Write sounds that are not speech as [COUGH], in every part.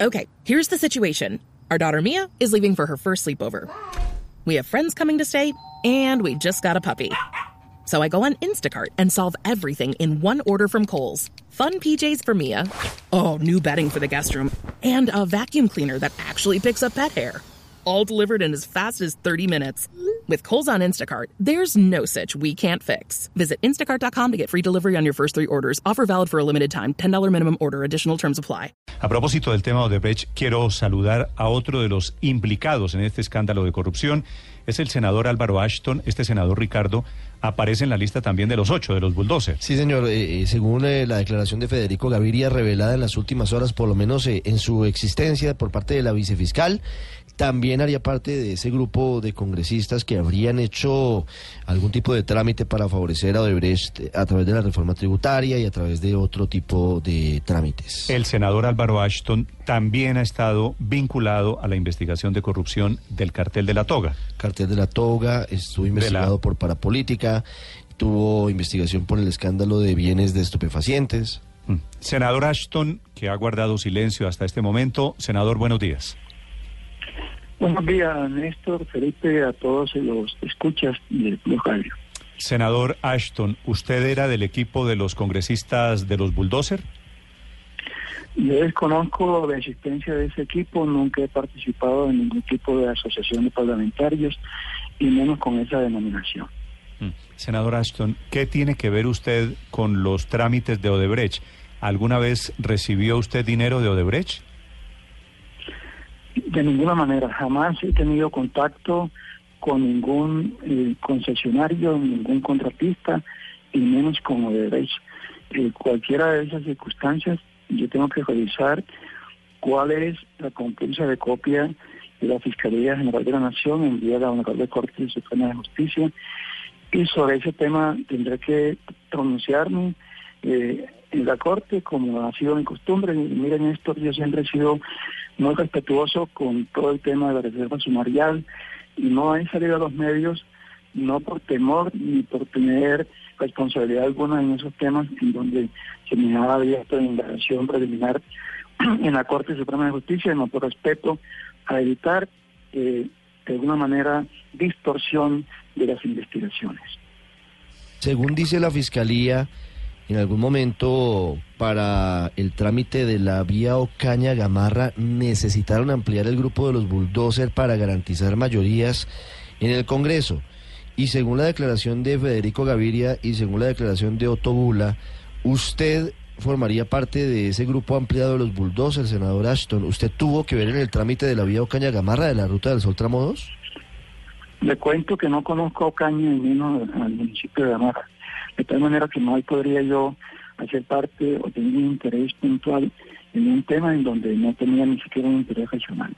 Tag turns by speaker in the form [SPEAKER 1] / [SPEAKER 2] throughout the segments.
[SPEAKER 1] Okay, here's the situation. Our daughter Mia is leaving for her first sleepover. We have friends coming to stay, and we just got a puppy. So I go on Instacart and solve everything in one order from Kohl's. Fun PJs for Mia. Oh, new bedding for the guest room. And a vacuum cleaner that actually picks up pet hair. All delivered in as fast as 30 minutes. With Kohl's on Instacart, there's no such we can't fix. Visit instacart.com to get free delivery on your first three orders. Offer valid for a limited time. $10 minimum order. Additional terms apply.
[SPEAKER 2] A propósito del tema Odebrecht, quiero saludar a otro de los implicados en este escándalo de corrupción. Es el senador Álvaro Ashton. Este senador Ricardo aparece en la lista también de los ocho, de los bulldozers.
[SPEAKER 3] Sí, señor. Eh, eh, según eh, la declaración de Federico Gaviria revelada en las últimas horas, por lo menos eh, en su existencia por parte de la vicefiscal, también haría parte de ese grupo de congresistas que habrían hecho algún tipo de trámite para favorecer a Odebrecht a través de la reforma tributaria y a través de otro tipo de trámites.
[SPEAKER 2] El senador Álvaro Ashton también ha estado vinculado a la investigación de corrupción del cartel de la toga.
[SPEAKER 3] Cartel de la toga estuvo investigado por parapolítica, tuvo investigación por el escándalo de bienes de estupefacientes.
[SPEAKER 2] Mm. Senador Ashton, que ha guardado silencio hasta este momento. Senador, buenos días.
[SPEAKER 4] Buenos días, Néstor, Felipe, a todos los escuchas del Blue Radio.
[SPEAKER 2] Senador Ashton, ¿usted era del equipo de los congresistas de los bulldozer?
[SPEAKER 4] Yo desconozco la existencia de ese equipo, nunca he participado en ningún tipo de asociación de parlamentarios y menos con esa denominación.
[SPEAKER 2] Senador Ashton, ¿qué tiene que ver usted con los trámites de Odebrecht? ¿Alguna vez recibió usted dinero de Odebrecht?
[SPEAKER 4] De ninguna manera, jamás he tenido contacto con ningún eh, concesionario, ningún contratista y menos con Odebrecht. Eh, cualquiera de esas circunstancias, yo tengo que revisar cuál es la concursa de copia de la Fiscalía General de la Nación enviada a Honorable Corte Suprema de Justicia y sobre ese tema tendré que pronunciarme eh, en la Corte como ha sido mi costumbre. Miren esto, yo siempre he sido muy respetuoso con todo el tema de la reserva sumarial y no he salido a los medios no por temor ni por tener responsabilidad alguna en esos temas en donde se me ha abierto indagación preliminar [CLEARS THROAT] en la Corte Suprema de Justicia, no por respeto a evitar eh, de alguna manera distorsión de las investigaciones.
[SPEAKER 3] Según dice la Fiscalía, en algún momento para el trámite de la vía Ocaña Gamarra necesitaron ampliar el grupo de los bulldozer para garantizar mayorías en el Congreso. Y según la declaración de Federico Gaviria y según la declaración de Otto Bula, usted formaría parte de ese grupo ampliado de los bulldozers, senador Ashton. ¿Usted tuvo que ver en el trámite de la vía Ocaña Gamarra de la Ruta del Sol Tramo 2?
[SPEAKER 4] Le cuento que no conozco Ocaña ni menos al municipio de Gamarra. De tal manera que no podría yo hacer parte o tener un interés puntual en un tema en donde no tenía ni siquiera un interés regional.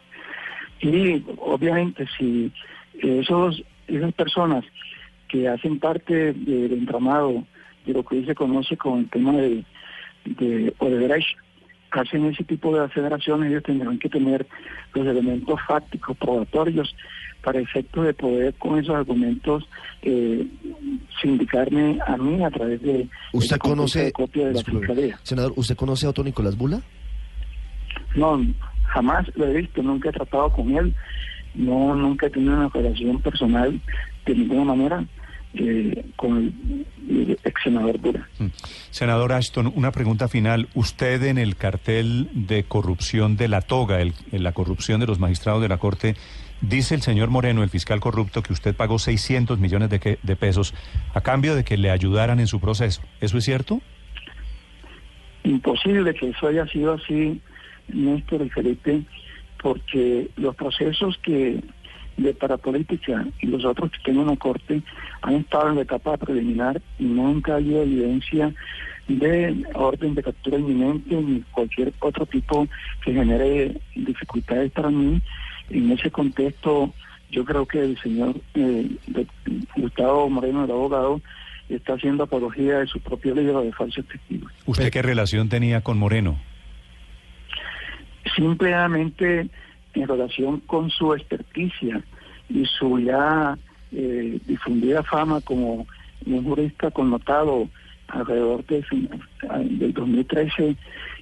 [SPEAKER 4] Y obviamente si esos, esas personas que hacen parte del entramado de lo que hoy se conoce con el tema de, de Odebrecht, hacen ese tipo de aceleraciones, ellos tendrán que tener los elementos fácticos, probatorios, para efecto de poder con esos argumentos eh, sindicarme a mí a través de
[SPEAKER 3] ¿Usted conoce,
[SPEAKER 4] de copia de la Fiscalía.
[SPEAKER 3] Senador, ¿usted conoce a Otto Nicolás Bula?
[SPEAKER 4] No, jamás lo he visto, nunca he tratado con él, no nunca he tenido una relación personal de ninguna manera. Eh, con el, ex senador Bula.
[SPEAKER 2] Senador Ashton, una pregunta final. Usted en el cartel de corrupción de la toga, el, en la corrupción de los magistrados de la Corte, dice el señor Moreno, el fiscal corrupto, que usted pagó 600 millones de, que, de pesos a cambio de que le ayudaran en su proceso. ¿Eso es cierto?
[SPEAKER 4] Imposible que eso haya sido así, Néstor y Felipe, porque los procesos que de parapolítica y los otros que tienen una corte han estado en la etapa preliminar y nunca ha habido evidencia de orden de captura inminente ni cualquier otro tipo que genere dificultades para mí. En ese contexto, yo creo que el señor eh, Gustavo Moreno, el abogado, está haciendo apología de su propio libro de falsos testigos.
[SPEAKER 2] ¿Usted qué relación tenía con Moreno?
[SPEAKER 4] Simplemente en relación con su experticia y su ya eh, difundida fama como un jurista connotado alrededor de, del 2013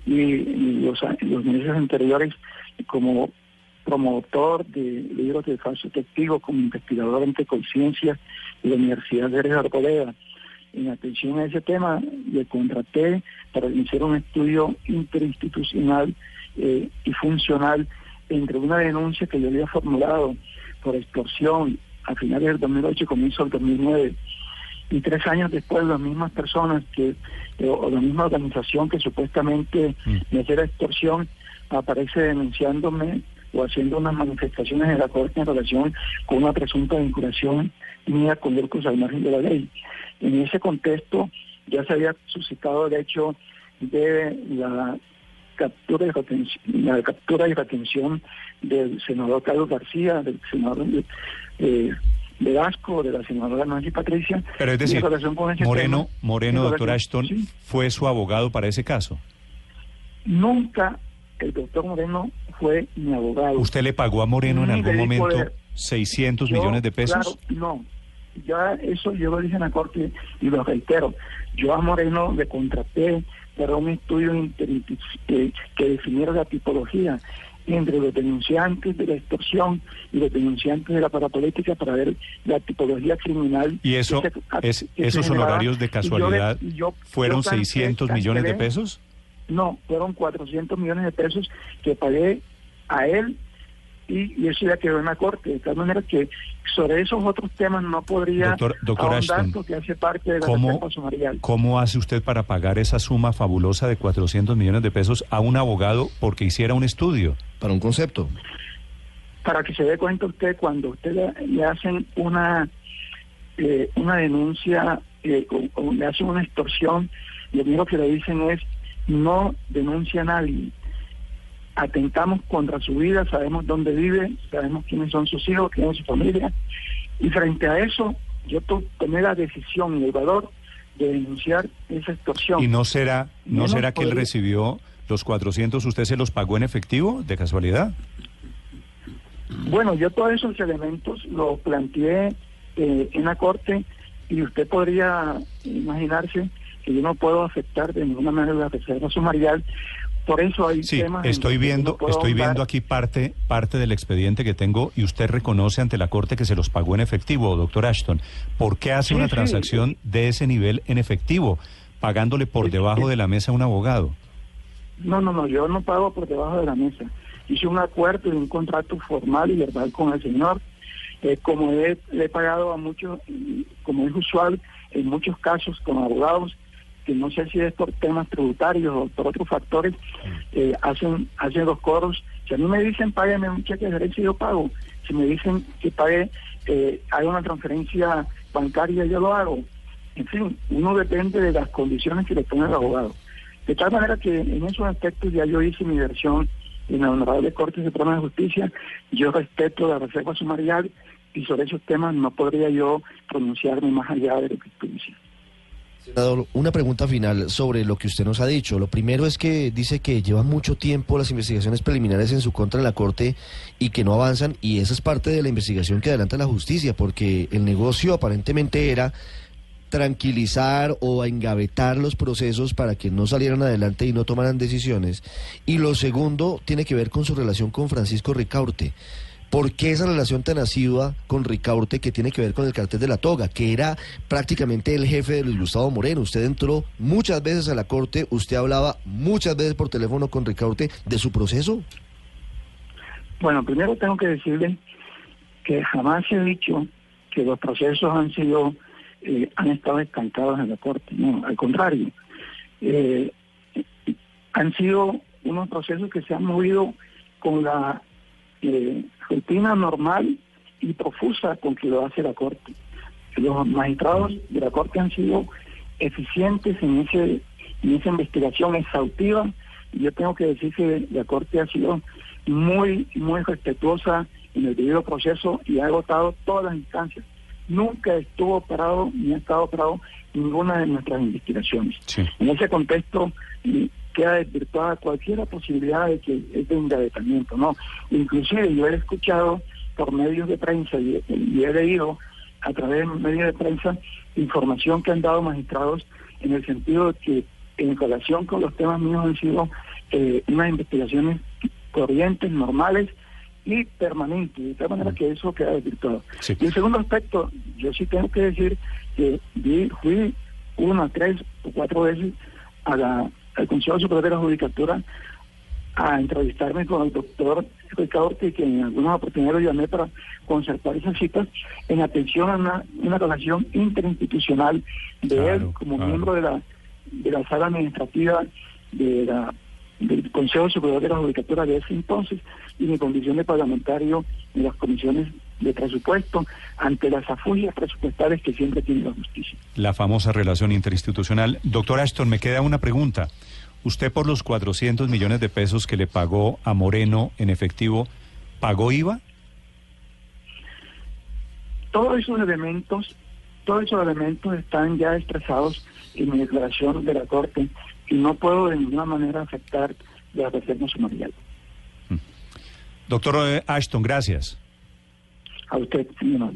[SPEAKER 4] y, los, los meses anteriores como promotor de libros de falso testigo, como investigador ante conciencia de la Universidad de Arboleda. En atención a ese tema, le contraté para iniciar un estudio interinstitucional eh, y funcional entre una denuncia que yo había formulado por extorsión a finales del 2008 y comienzo del 2009 y tres años después las mismas personas que eh, o la misma organización que supuestamente mm. me hacía extorsión aparece denunciándome o haciendo unas manifestaciones en la corte en relación con una presunta vinculación mía con grupos al margen de la ley. En ese contexto ya se había suscitado el hecho de la captura y retención, la captura y retención del senador Carlos García, del senador eh, de Vasco, de la senadora Nancy Patricia.
[SPEAKER 2] Pero es decir, Moreno, Moreno, doctor Ashton, ¿fue su abogado para ese caso?
[SPEAKER 4] Nunca el doctor Moreno fue mi abogado.
[SPEAKER 2] ¿Usted le pagó a Moreno en algún momento 600 millones de pesos?
[SPEAKER 4] no, ya eso yo lo dije en la corte y lo reitero. Yo a Moreno le contraté para un estudio que, que definiera la tipología entre los denunciantes de la extorsión y los denunciantes de la parapolítica para ver la tipología criminal.
[SPEAKER 2] ¿Y eso, es, esos honorarios de casualidad fueron 600 millones de pesos?
[SPEAKER 4] No, fueron 400 millones de pesos que pagué a él y, eso ya quedó en la corte. De tal manera que sobre esos otros temas no podría
[SPEAKER 2] doctor, doctor Ashton,
[SPEAKER 4] porque hace parte de la
[SPEAKER 2] ¿cómo, ¿Cómo hace usted para pagar esa suma fabulosa de 400 millones de pesos a un abogado porque hiciera un estudio?
[SPEAKER 3] Para un concepto.
[SPEAKER 4] Para que se dé cuenta usted, cuando usted le, hacen una, eh, una denuncia eh, o, le hacen una extorsión, lo único que le dicen es no denuncia a nadie atentamos contra su vida, sabemos dónde vive, sabemos quiénes son sus hijos, quién es su familia, y frente a eso yo tomé la decisión y el valor de denunciar esa extorsión.
[SPEAKER 2] ¿Y no será, no será que él recibió los 400, usted se los pagó en efectivo, de casualidad?
[SPEAKER 4] Bueno, yo todos esos elementos los planteé eh, en la corte y usted podría imaginarse que yo no puedo afectar de ninguna manera la reserva sumarial por eso hay
[SPEAKER 2] sí, estoy viendo, estoy viendo aquí parte, parte del expediente que tengo y usted reconoce ante la Corte que se los pagó en efectivo, doctor Ashton. ¿Por qué hace una transacción de ese nivel en efectivo, pagándole por debajo de la mesa a un abogado?
[SPEAKER 4] No, no, no, yo no pago por debajo de la mesa. Hice un acuerdo y un contrato formal y verbal con el señor. Eh, como he, he pagado a muchos, como es usual en muchos casos con abogados, que no sé si es por temas tributarios o por otros factores, eh, hacen, hacen los coros. Si a mí me dicen págueme un cheque de derecho, yo pago. Si me dicen que pague, eh, haga una transferencia bancaria, yo lo hago. En fin, uno depende de las condiciones que le pone el abogado. De tal manera que en esos aspectos ya yo hice mi versión en la Honorable Corte Suprema de Justicia. Yo respeto la reserva sumarial y sobre esos temas no podría yo pronunciarme más allá de lo que estoy diciendo.
[SPEAKER 3] Una pregunta final sobre lo que usted nos ha dicho. Lo primero es que dice que lleva mucho tiempo las investigaciones preliminares en su contra en la Corte y que no avanzan y esa es parte de la investigación que adelanta la justicia porque el negocio aparentemente era tranquilizar o engavetar los procesos para que no salieran adelante y no tomaran decisiones. Y lo segundo tiene que ver con su relación con Francisco Ricaurte. ¿Por qué esa relación tan asidua con Ricaurte que tiene que ver con el cartel de la toga, que era prácticamente el jefe de Luis Gustavo Moreno? Usted entró muchas veces a la corte, usted hablaba muchas veces por teléfono con Ricaurte de su proceso.
[SPEAKER 4] Bueno, primero tengo que decirle que jamás he dicho que los procesos han sido, eh, han estado estancados en la corte. No, al contrario, eh, han sido unos procesos que se han movido con la eh, rutina normal y profusa con que lo hace la Corte. Los magistrados de la Corte han sido eficientes en, ese, en esa investigación exhaustiva y yo tengo que decir que la Corte ha sido muy, muy respetuosa en el debido proceso y ha agotado todas las instancias. Nunca estuvo parado ni ha estado parado ninguna de nuestras investigaciones. En ese contexto, queda desvirtuada cualquier posibilidad de que es de engavetamiento, ¿no? Inclusive yo he escuchado por medios de prensa y, he leído a través de medios de prensa información que han dado magistrados en el sentido de que en relación con los temas míos han sido eh, unas investigaciones corrientes, normales y permanentes, de tal manera que eso queda desvirtuado.
[SPEAKER 2] Sí.
[SPEAKER 4] Y el segundo aspecto, yo sí tengo que decir que vi, fui una, tres o cuatro veces a la, al Consejo Superior de la Judicatura a entrevistarme con el doctor Ricardo Ortiz, que en algunas oportunidades lo llamé para concertar esas citas en atención a una, una relación interinstitucional de
[SPEAKER 2] Claro,
[SPEAKER 4] él como
[SPEAKER 2] claro.
[SPEAKER 4] miembro de la, de la sala administrativa de la, del Consejo Superior de la Judicatura de ese entonces y mi condición de parlamentario en las comisiones de presupuesto ante las afugias presupuestales que siempre tiene la justicia.
[SPEAKER 2] La famosa relación interinstitucional. Doctor Ashton, me queda una pregunta. ¿Usted por los 400 millones de pesos que le pagó a Moreno en efectivo, pagó IVA?
[SPEAKER 4] Todos esos elementos, todos esos elementos están ya expresados en mi declaración de la Corte y no puedo de ninguna manera afectar la reserva sumarial.
[SPEAKER 2] Doctor eh, Ashton, gracias.
[SPEAKER 4] A usted, señor.